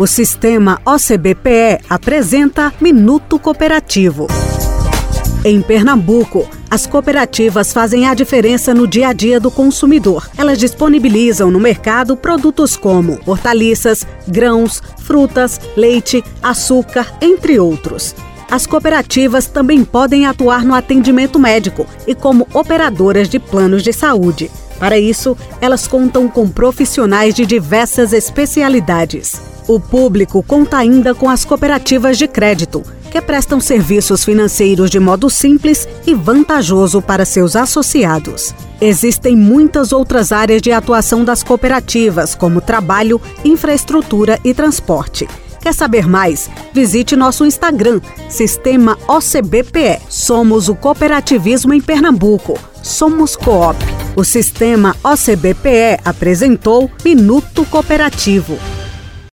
O sistema OCBPE apresenta Minuto Cooperativo. Em Pernambuco, as cooperativas fazem a diferença no dia a dia do consumidor. Elas disponibilizam no mercado produtos como hortaliças, grãos, frutas, leite, açúcar, entre outros. As cooperativas também podem atuar no atendimento médico e como operadoras de planos de saúde. Para isso, elas contam com profissionais de diversas especialidades. O público conta ainda com as cooperativas de crédito, que prestam serviços financeiros de modo simples e vantajoso para seus associados. Existem muitas outras áreas de atuação das cooperativas, como trabalho, infraestrutura e transporte. Quer saber mais? Visite nosso Instagram, Sistema OCBPE. Somos o cooperativismo em Pernambuco. Somos Coop. O Sistema OCBPE apresentou Minuto Cooperativo.